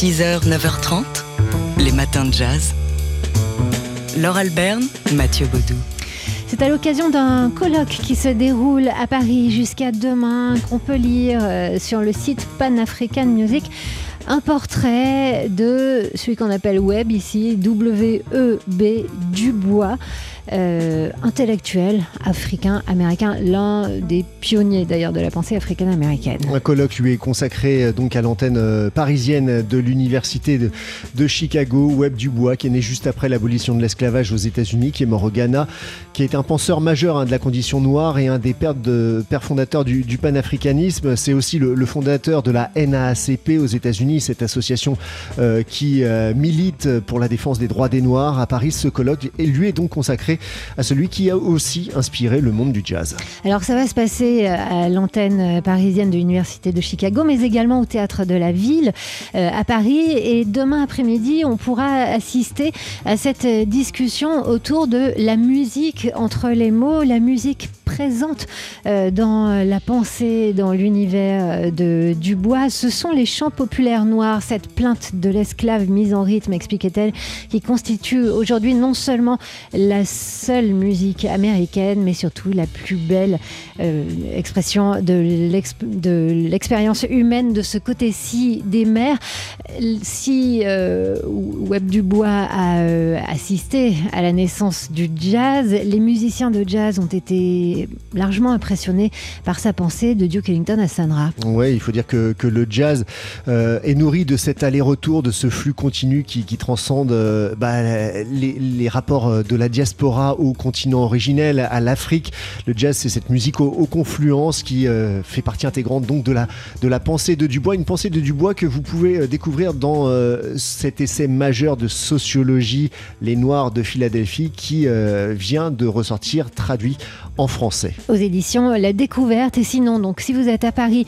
6h, 9h30, les matins de jazz. Laure Alberne, Mathieu Baudou. C'est à l'occasion d'un colloque qui se déroule à Paris jusqu'à demain qu'on peut lire euh, sur le site Pan African Music un portrait de celui qu'on appelle Web ici, W-E-B Dubois. Euh, intellectuel africain, américain, l'un des pionniers d'ailleurs de la pensée africaine-américaine. Un colloque lui est consacré euh, donc à l'antenne euh, parisienne de l'université de, Chicago, Webb Dubois, qui est né juste après l'abolition de l'esclavage aux États-Unis, qui est mort au Ghana, qui est un penseur majeur hein, de la condition noire et un des pères, fondateurs du, panafricanisme. C'est aussi le, fondateur de la NAACP aux États-Unis, cette association qui milite pour la défense des droits des Noirs. À Paris, ce colloque et lui est donc consacré à celui qui a aussi inspiré le monde du jazz. Alors ça va se passer euh, à l'antenne euh, parisienne de l'Université de Chicago, mais également au théâtre de la ville euh, à Paris. Et demain après-midi, on pourra assister à cette discussion autour de la musique entre les mots, la musique présente dans la pensée, dans l'univers de Dubois. Ce sont les chants populaires noirs, cette plainte de l'esclave mise en rythme, expliquait-elle, qui constitue aujourd'hui non seulement la seule musique américaine, mais surtout la plus belle euh, expression de l'expérience humaine de ce côté-ci des mers. Si euh, Webb Dubois a euh, assisté à la naissance du jazz, les musiciens de jazz ont été largement impressionnés par sa pensée de Duke Ellington à Sanra. Oui, il faut dire que, le jazz est nourri de cet aller-retour, de ce flux continu qui, transcende bah, les, rapports de la diaspora au continent originel, à l'Afrique. Le jazz, c'est cette musique aux, confluences qui euh, fait partie intégrante donc de la, de la pensée de Dubois. Une pensée de Dubois que vous pouvez euh, découvrir dans euh, cet essai majeur de sociologie, Les Noirs de Philadelphie, qui vient de ressortir traduit en français. Aux éditions La Découverte. Et sinon, donc, si vous êtes à Paris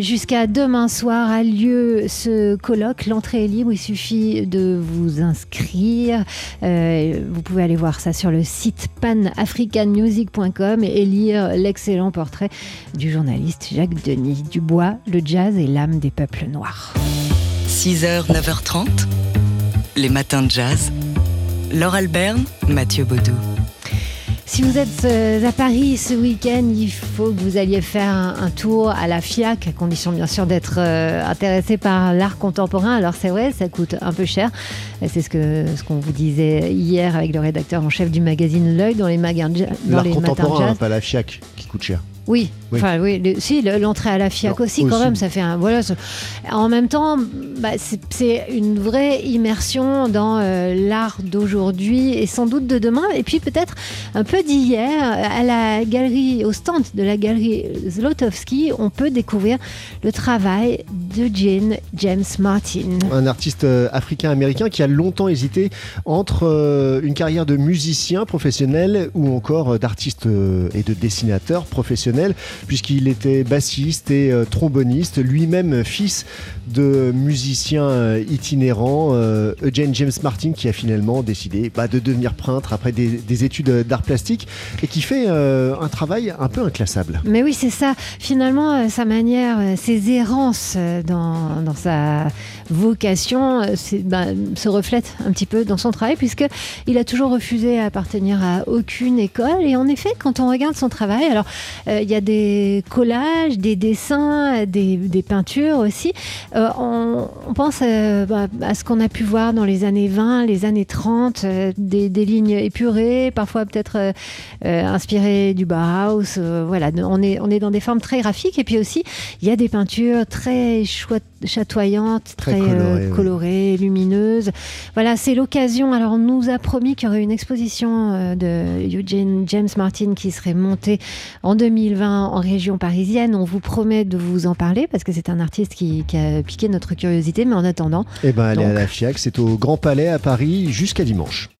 jusqu'à demain soir, a lieu ce colloque. L'entrée est libre, il suffit de vous inscrire. vous pouvez aller voir ça sur le site panafricanmusic.com et lire l'excellent portrait du journaliste Jacques Denis Dubois, le jazz et l'âme des peuples noirs. 6h, 9h30, les matins de jazz. Laure Alberne, Mathieu Baudou. Si vous êtes euh, à Paris ce week-end, il faut que vous alliez faire un, tour à la FIAC, à condition bien sûr d'être euh, intéressé par l'art contemporain. Alors c'est vrai, ça coûte un peu cher. C'est ce que ce qu'on vous disait hier avec le rédacteur en chef du magazine L'œil dans les magasins. L'art contemporain, pas la FIAC qui coûte cher. Oui, enfin oui, si l'entrée à la FIAC aussi, quand même, ça fait un voilà. En même temps, bah, c'est une vraie immersion dans euh, l'art d'aujourd'hui et sans doute de demain, et puis peut-être un peu d'hier à la galerie, au stand de la galerie Zlotowski, on peut découvrir le travail de Jane James Martin, un artiste euh, africain-américain qui a longtemps hésité entre euh, une carrière de musicien professionnel ou encore d'artiste et de dessinateur professionnel puisqu'il était bassiste et euh, tromboniste, lui-même fils de musicien euh, itinérant, euh, Eugene James Martin, qui a finalement décidé bah, de devenir peintre après des, études d'art plastique et qui fait un travail un peu inclassable. Mais oui, c'est ça. Finalement, sa manière, ses errances dans, dans sa vocation bah, se reflètent un petit peu dans son travail, puisqu'il a toujours refusé à appartenir à aucune école. Et en effet, quand on regarde son travail, alors il y a des collages, des dessins, des, peintures aussi. Euh, on, pense euh, bah, à ce qu'on a pu voir dans les années 20, les années 30, euh, des, lignes épurées, parfois peut-être inspirées du Bauhaus. voilà, on est, on est dans des formes très graphiques. Et puis aussi, il y a des peintures très chatoyantes, très, colorées, lumineuses. Voilà, c'est l'occasion. Alors, on nous a promis qu'il y aurait une exposition de Eugene James Martin qui serait montée en 2000 en région parisienne. On vous promet de vous en parler parce que c'est un artiste qui, a piqué notre curiosité. Mais en attendant. Eh ben, allez à la FIAC, c'est au Grand Palais à Paris jusqu'à dimanche.